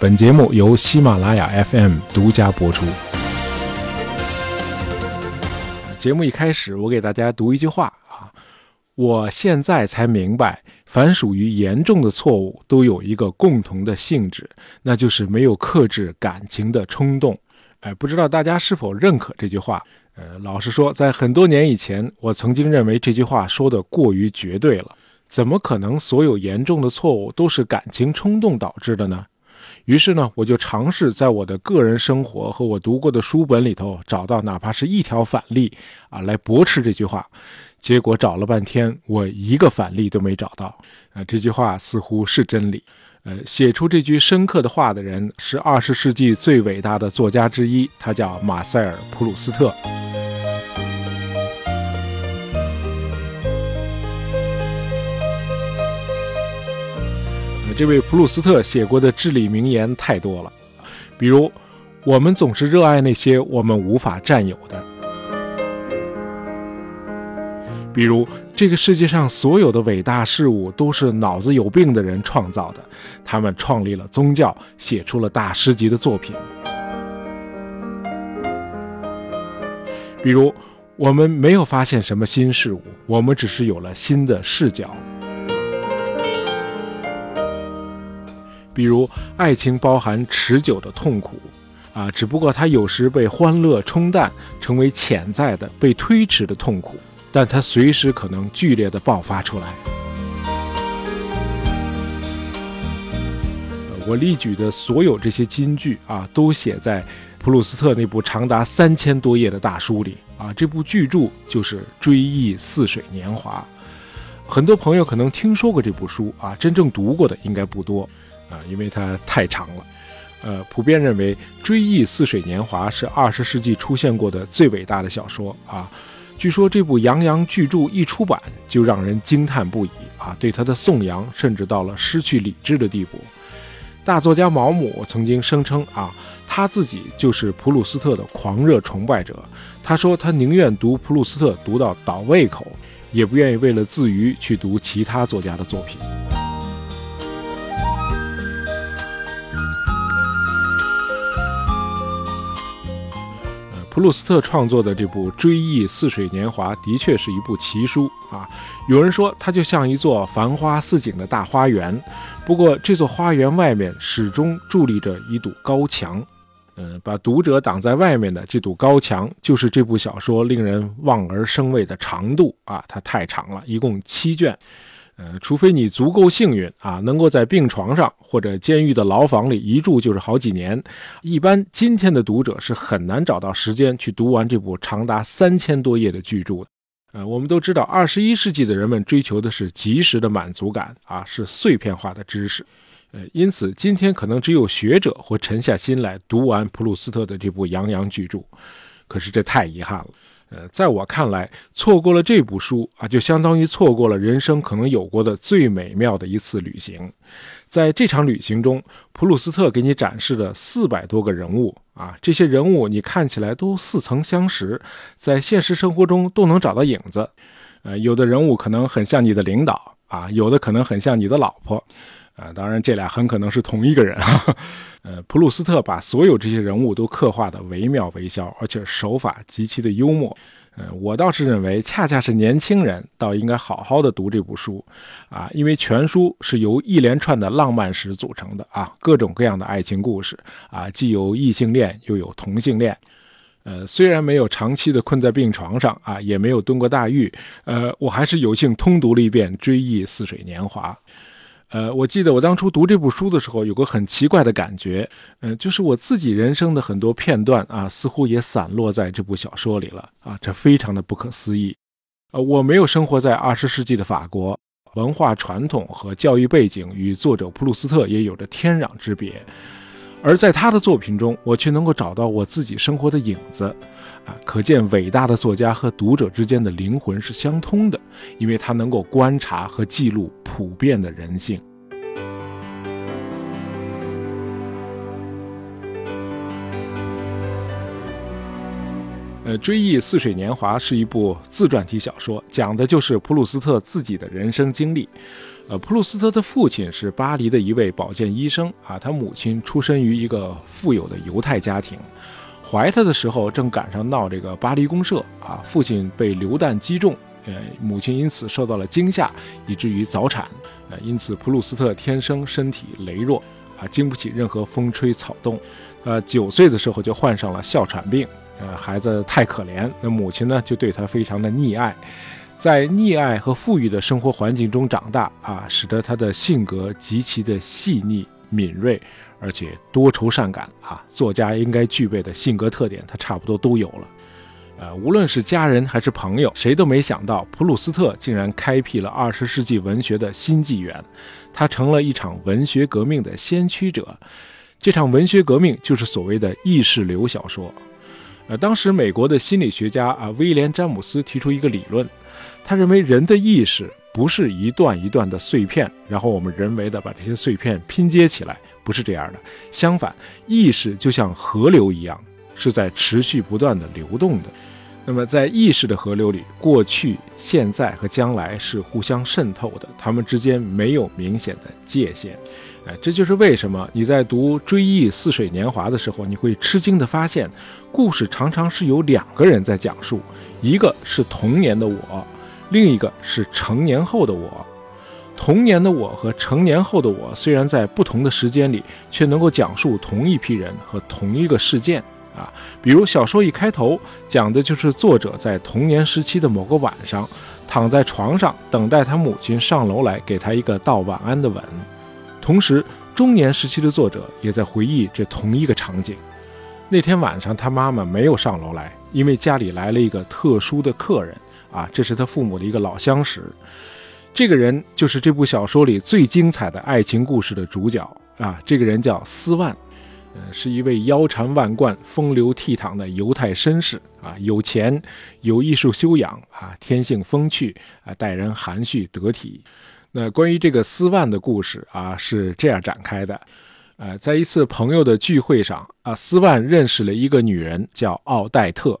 本节目由喜马拉雅 FM 独家播出。节目一开始，我给大家读一句话啊，我现在才明白，凡属于严重的错误，都有一个共同的性质，那就是没有克制感情的冲动。哎，不知道大家是否认可这句话？呃，老实说，在很多年以前，我曾经认为这句话说的过于绝对了。怎么可能所有严重的错误都是感情冲动导致的呢？于是呢，我就尝试在我的个人生活和我读过的书本里头找到哪怕是一条反例啊，来驳斥这句话。结果找了半天，我一个反例都没找到。啊，这句话似乎是真理。呃，写出这句深刻的话的人是二十世纪最伟大的作家之一，他叫马塞尔·普鲁斯特。这位普鲁斯特写过的至理名言太多了，比如，我们总是热爱那些我们无法占有的；比如，这个世界上所有的伟大事物都是脑子有病的人创造的，他们创立了宗教，写出了大师级的作品；比如，我们没有发现什么新事物，我们只是有了新的视角。比如，爱情包含持久的痛苦，啊，只不过它有时被欢乐冲淡，成为潜在的、被推迟的痛苦，但它随时可能剧烈的爆发出来。我例举的所有这些金句啊，都写在普鲁斯特那部长达三千多页的大书里啊。这部巨著就是《追忆似水年华》。很多朋友可能听说过这部书啊，真正读过的应该不多。啊，因为它太长了，呃，普遍认为《追忆似水年华》是二十世纪出现过的最伟大的小说啊。据说这部洋洋巨著一出版就让人惊叹不已啊，对他的颂扬甚至到了失去理智的地步。大作家毛姆曾经声称啊，他自己就是普鲁斯特的狂热崇拜者。他说他宁愿读普鲁斯特读到倒胃口，也不愿意为了自娱去读其他作家的作品。普鲁斯特创作的这部《追忆似水年华》的确是一部奇书啊！有人说它就像一座繁花似锦的大花园，不过这座花园外面始终伫立着一堵高墙，嗯，把读者挡在外面的这堵高墙，就是这部小说令人望而生畏的长度啊！它太长了，一共七卷。呃，除非你足够幸运啊，能够在病床上或者监狱的牢房里一住就是好几年，一般今天的读者是很难找到时间去读完这部长达三千多页的巨著的。呃，我们都知道，二十一世纪的人们追求的是及时的满足感啊，是碎片化的知识。呃，因此今天可能只有学者会沉下心来读完普鲁斯特的这部洋洋巨著，可是这太遗憾了。呃，在我看来，错过了这部书啊，就相当于错过了人生可能有过的最美妙的一次旅行。在这场旅行中，普鲁斯特给你展示了四百多个人物啊，这些人物你看起来都似曾相识，在现实生活中都能找到影子。呃，有的人物可能很像你的领导啊，有的可能很像你的老婆。啊，当然，这俩很可能是同一个人。呃，普鲁斯特把所有这些人物都刻画的惟妙惟肖，而且手法极其的幽默。呃，我倒是认为，恰恰是年轻人倒应该好好的读这部书，啊，因为全书是由一连串的浪漫史组成的啊，各种各样的爱情故事啊，既有异性恋又有同性恋。呃，虽然没有长期的困在病床上啊，也没有蹲过大狱，呃，我还是有幸通读了一遍《追忆似水年华》。呃，我记得我当初读这部书的时候，有个很奇怪的感觉，嗯，就是我自己人生的很多片段啊，似乎也散落在这部小说里了啊，这非常的不可思议。呃，我没有生活在二十世纪的法国，文化传统和教育背景与作者普鲁斯特也有着天壤之别。而在他的作品中，我却能够找到我自己生活的影子，啊，可见伟大的作家和读者之间的灵魂是相通的，因为他能够观察和记录普遍的人性。呃，《追忆似水年华》是一部自传体小说，讲的就是普鲁斯特自己的人生经历。呃，普鲁斯特的父亲是巴黎的一位保健医生啊，他母亲出身于一个富有的犹太家庭，怀他的时候正赶上闹这个巴黎公社啊，父亲被流弹击中，呃，母亲因此受到了惊吓，以至于早产，呃，因此普鲁斯特天生身体羸弱啊，经不起任何风吹草动，呃，九岁的时候就患上了哮喘病，呃，孩子太可怜，那母亲呢就对他非常的溺爱。在溺爱和富裕的生活环境中长大啊，使得他的性格极其的细腻敏锐，而且多愁善感啊。作家应该具备的性格特点，他差不多都有了。呃，无论是家人还是朋友，谁都没想到普鲁斯特竟然开辟了二十世纪文学的新纪元，他成了一场文学革命的先驱者。这场文学革命就是所谓的意识流小说。呃，当时美国的心理学家啊，威廉詹姆斯提出一个理论。他认为人的意识不是一段一段的碎片，然后我们人为的把这些碎片拼接起来，不是这样的。相反，意识就像河流一样，是在持续不断的流动的。那么，在意识的河流里，过去、现在和将来是互相渗透的，它们之间没有明显的界限。哎，这就是为什么你在读《追忆似水年华》的时候，你会吃惊地发现，故事常常是由两个人在讲述，一个是童年的我。另一个是成年后的我，童年的我和成年后的我虽然在不同的时间里，却能够讲述同一批人和同一个事件啊。比如小说一开头讲的就是作者在童年时期的某个晚上，躺在床上等待他母亲上楼来给他一个道晚安的吻，同时中年时期的作者也在回忆这同一个场景。那天晚上他妈妈没有上楼来，因为家里来了一个特殊的客人。啊，这是他父母的一个老相识，这个人就是这部小说里最精彩的爱情故事的主角啊。这个人叫斯万，呃，是一位腰缠万贯、风流倜傥的犹太绅士啊，有钱，有艺术修养啊，天性风趣啊，待人含蓄得体。那关于这个斯万的故事啊，是这样展开的：呃，在一次朋友的聚会上啊，斯万认识了一个女人，叫奥黛特。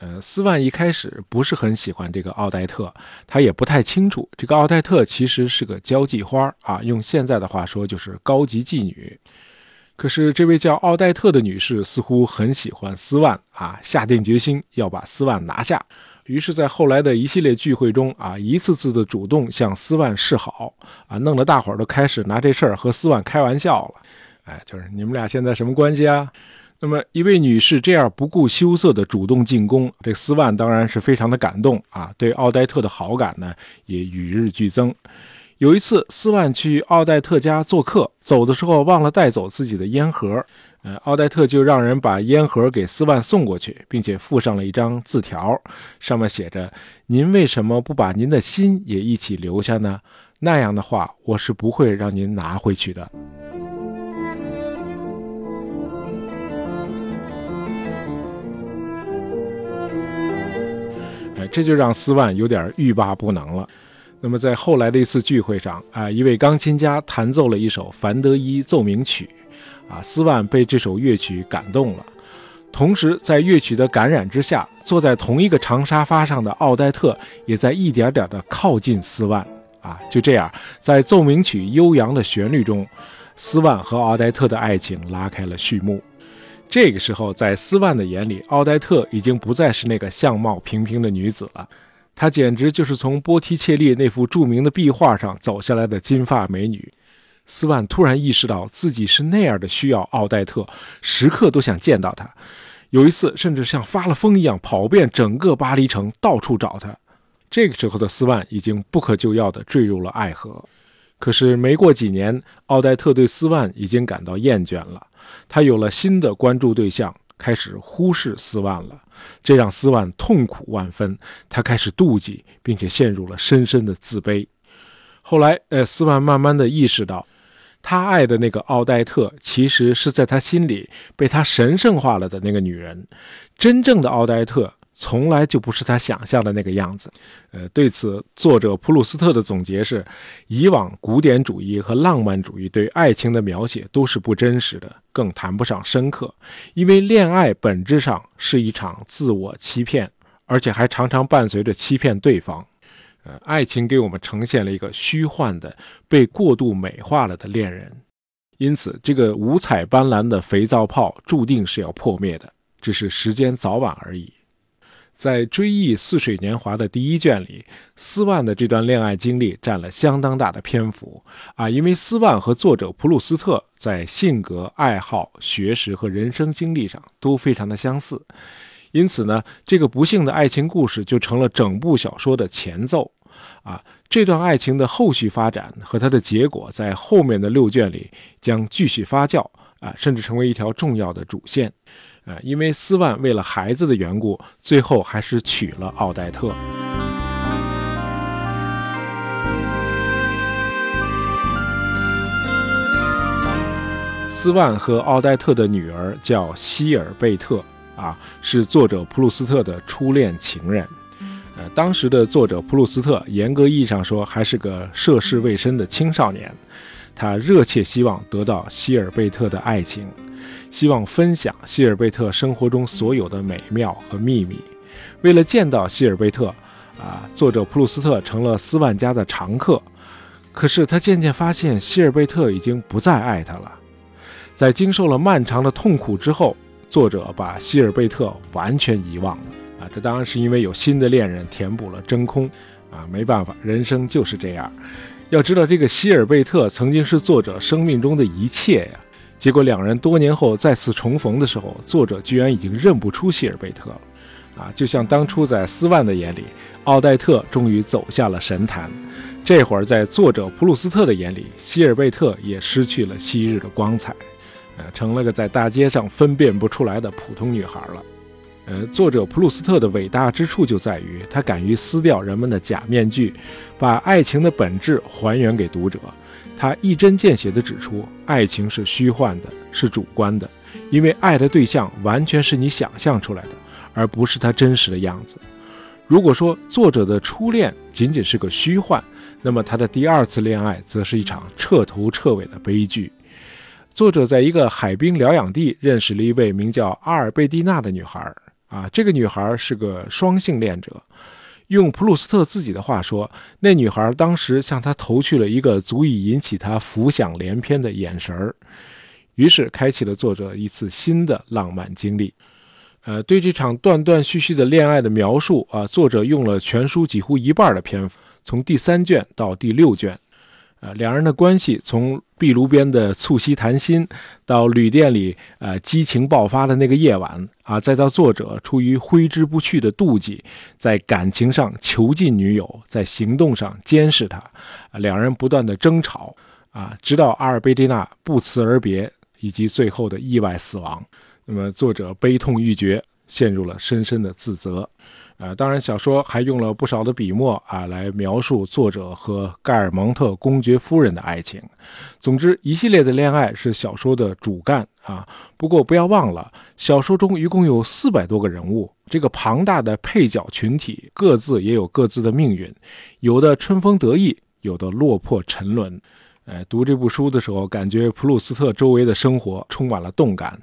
呃，斯万一开始不是很喜欢这个奥黛特，他也不太清楚这个奥黛特其实是个交际花啊，用现在的话说就是高级妓女。可是这位叫奥黛特的女士似乎很喜欢斯万啊，下定决心要把斯万拿下。于是，在后来的一系列聚会中啊，一次次的主动向斯万示好啊，弄得大伙儿都开始拿这事儿和斯万开玩笑了。哎，就是你们俩现在什么关系啊？那么，一位女士这样不顾羞涩的主动进攻，这斯万当然是非常的感动啊，对奥黛特的好感呢也与日俱增。有一次，斯万去奥黛特家做客，走的时候忘了带走自己的烟盒，呃，奥黛特就让人把烟盒给斯万送过去，并且附上了一张字条，上面写着：“您为什么不把您的心也一起留下呢？那样的话，我是不会让您拿回去的。”这就让斯万有点欲罢不能了。那么在后来的一次聚会上啊，一位钢琴家弹奏了一首凡德伊奏鸣曲，啊，斯万被这首乐曲感动了。同时，在乐曲的感染之下，坐在同一个长沙发上的奥黛特也在一点点的靠近斯万。啊，就这样，在奏鸣曲悠扬的旋律中，斯万和奥黛特的爱情拉开了序幕。这个时候，在斯万的眼里，奥黛特已经不再是那个相貌平平的女子了，她简直就是从波提切利那幅著名的壁画上走下来的金发美女。斯万突然意识到自己是那样的需要奥黛特，时刻都想见到她。有一次，甚至像发了疯一样跑遍整个巴黎城，到处找她。这个时候的斯万已经不可救药地坠入了爱河。可是没过几年，奥黛特对斯万已经感到厌倦了。他有了新的关注对象，开始忽视斯万了，这让斯万痛苦万分。他开始妒忌，并且陷入了深深的自卑。后来，呃，斯万慢慢地意识到，他爱的那个奥黛特，其实是在他心里被他神圣化了的那个女人。真正的奥黛特。从来就不是他想象的那个样子，呃，对此作者普鲁斯特的总结是：以往古典主义和浪漫主义对爱情的描写都是不真实的，更谈不上深刻，因为恋爱本质上是一场自我欺骗，而且还常常伴随着欺骗对方。爱情给我们呈现了一个虚幻的、被过度美化了的恋人，因此，这个五彩斑斓的肥皂泡注定是要破灭的，只是时间早晚而已。在《追忆似水年华》的第一卷里，斯万的这段恋爱经历占了相当大的篇幅。啊，因为斯万和作者普鲁斯特在性格、爱好、学识和人生经历上都非常的相似，因此呢，这个不幸的爱情故事就成了整部小说的前奏。啊。这段爱情的后续发展和它的结果，在后面的六卷里将继续发酵啊，甚至成为一条重要的主线。啊，因为斯万为了孩子的缘故，最后还是娶了奥黛特。斯万和奥黛特的女儿叫希尔贝特，啊，是作者普鲁斯特的初恋情人。当时的作者普鲁斯特，严格意义上说，还是个涉世未深的青少年。他热切希望得到希尔贝特的爱情。希望分享希尔贝特生活中所有的美妙和秘密。为了见到希尔贝特，啊，作者普鲁斯特成了斯万家的常客。可是他渐渐发现，希尔贝特已经不再爱他了。在经受了漫长的痛苦之后，作者把希尔贝特完全遗忘了。啊，这当然是因为有新的恋人填补了真空。啊，没办法，人生就是这样。要知道，这个希尔贝特曾经是作者生命中的一切呀。结果两人多年后再次重逢的时候，作者居然已经认不出希尔贝特了，啊，就像当初在斯万的眼里，奥黛特终于走下了神坛，这会儿在作者普鲁斯特的眼里，希尔贝特也失去了昔日的光彩，呃，成了个在大街上分辨不出来的普通女孩了。呃，作者普鲁斯特的伟大之处就在于他敢于撕掉人们的假面具，把爱情的本质还原给读者。他一针见血地指出，爱情是虚幻的，是主观的，因为爱的对象完全是你想象出来的，而不是他真实的样子。如果说作者的初恋仅仅是个虚幻，那么他的第二次恋爱则是一场彻头彻尾的悲剧。作者在一个海滨疗养地认识了一位名叫阿尔贝蒂娜的女孩，啊，这个女孩是个双性恋者。用普鲁斯特自己的话说，那女孩当时向他投去了一个足以引起他浮想联翩的眼神儿，于是开启了作者一次新的浪漫经历。呃，对这场断断续续的恋爱的描述啊，作者用了全书几乎一半的篇幅，从第三卷到第六卷。呃，两人的关系从壁炉边的促膝谈心，到旅店里呃激情爆发的那个夜晚啊，再到作者出于挥之不去的妒忌，在感情上囚禁女友，在行动上监视她，两人不断的争吵啊，直到阿尔贝蒂娜不辞而别，以及最后的意外死亡。那么作者悲痛欲绝，陷入了深深的自责。呃，当然，小说还用了不少的笔墨啊，来描述作者和盖尔蒙特公爵夫人的爱情。总之，一系列的恋爱是小说的主干啊。不过，不要忘了，小说中一共有四百多个人物，这个庞大的配角群体各自也有各自的命运，有的春风得意，有的落魄沉沦。呃，读这部书的时候，感觉普鲁斯特周围的生活充满了动感。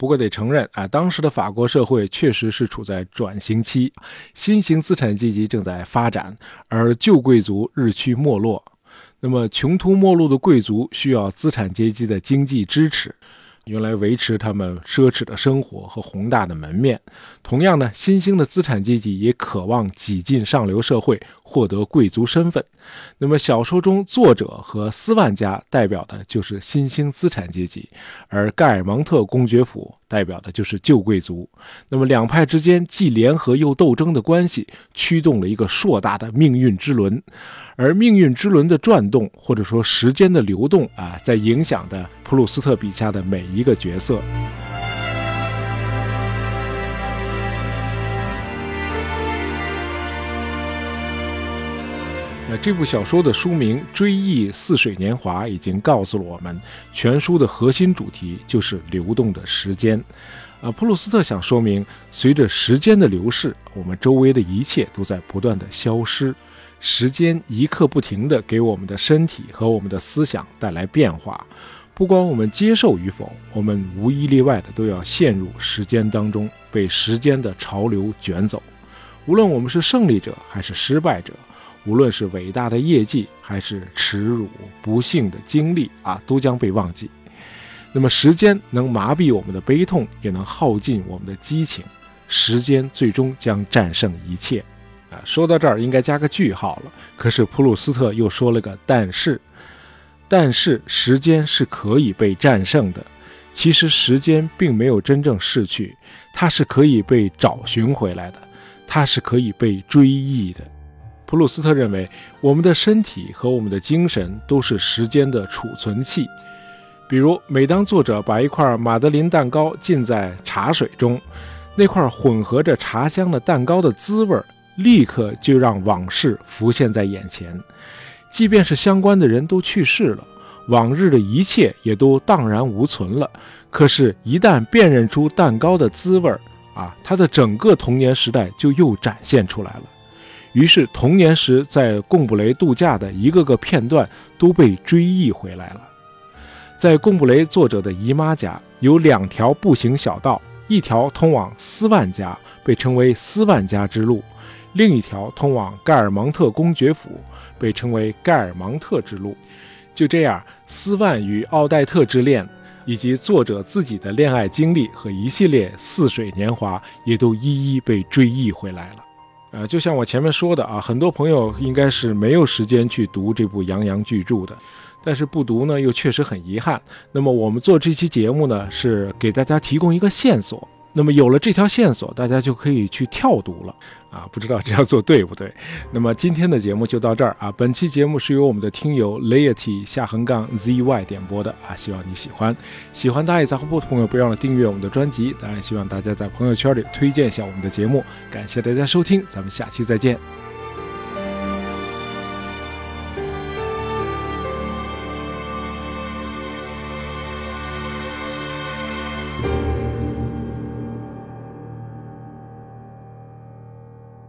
不过得承认啊，当时的法国社会确实是处在转型期，新型资产阶级正在发展，而旧贵族日趋没落。那么穷途末路的贵族需要资产阶级的经济支持。用来维持他们奢侈的生活和宏大的门面。同样呢，新兴的资产阶级也渴望挤进上流社会，获得贵族身份。那么，小说中作者和斯万家代表的就是新兴资产阶级，而盖尔蒙特公爵府代表的就是旧贵族。那么，两派之间既联合又斗争的关系，驱动了一个硕大的命运之轮。而命运之轮的转动，或者说时间的流动啊，在影响着普鲁斯特笔下的每一个角色。那这部小说的书名《追忆似水年华》已经告诉了我们，全书的核心主题就是流动的时间。啊，普鲁斯特想说明，随着时间的流逝，我们周围的一切都在不断的消失。时间一刻不停地给我们的身体和我们的思想带来变化，不管我们接受与否，我们无一例外的都要陷入时间当中，被时间的潮流卷走。无论我们是胜利者还是失败者，无论是伟大的业绩，还是耻辱、不幸的经历啊，都将被忘记。那么，时间能麻痹我们的悲痛，也能耗尽我们的激情。时间最终将战胜一切。啊，说到这儿应该加个句号了。可是普鲁斯特又说了个但是，但是时间是可以被战胜的。其实时间并没有真正逝去，它是可以被找寻回来的，它是可以被追忆的。普鲁斯特认为，我们的身体和我们的精神都是时间的储存器。比如，每当作者把一块马德琳蛋糕浸在茶水中，那块混合着茶香的蛋糕的滋味，立刻就让往事浮现在眼前。即便是相关的人都去世了，往日的一切也都荡然无存了。可是，一旦辨认出蛋糕的滋味，啊，他的整个童年时代就又展现出来了。于是，童年时在贡布雷度假的一个个片段都被追忆回来了。在贡布雷作者的姨妈家有两条步行小道，一条通往斯万家，被称为斯万家之路；另一条通往盖尔芒特公爵府，被称为盖尔芒特之路。就这样，斯万与奥黛特之恋，以及作者自己的恋爱经历和一系列似水年华，也都一一被追忆回来了。呃，就像我前面说的啊，很多朋友应该是没有时间去读这部洋洋巨著的。但是不读呢，又确实很遗憾。那么我们做这期节目呢，是给大家提供一个线索。那么有了这条线索，大家就可以去跳读了啊！不知道这样做对不对？那么今天的节目就到这儿啊！本期节目是由我们的听友 laity 下横杠 zy 点播的啊，希望你喜欢。喜欢大野杂货铺的朋友，别忘了订阅我们的专辑。当然，希望大家在朋友圈里推荐一下我们的节目。感谢大家收听，咱们下期再见。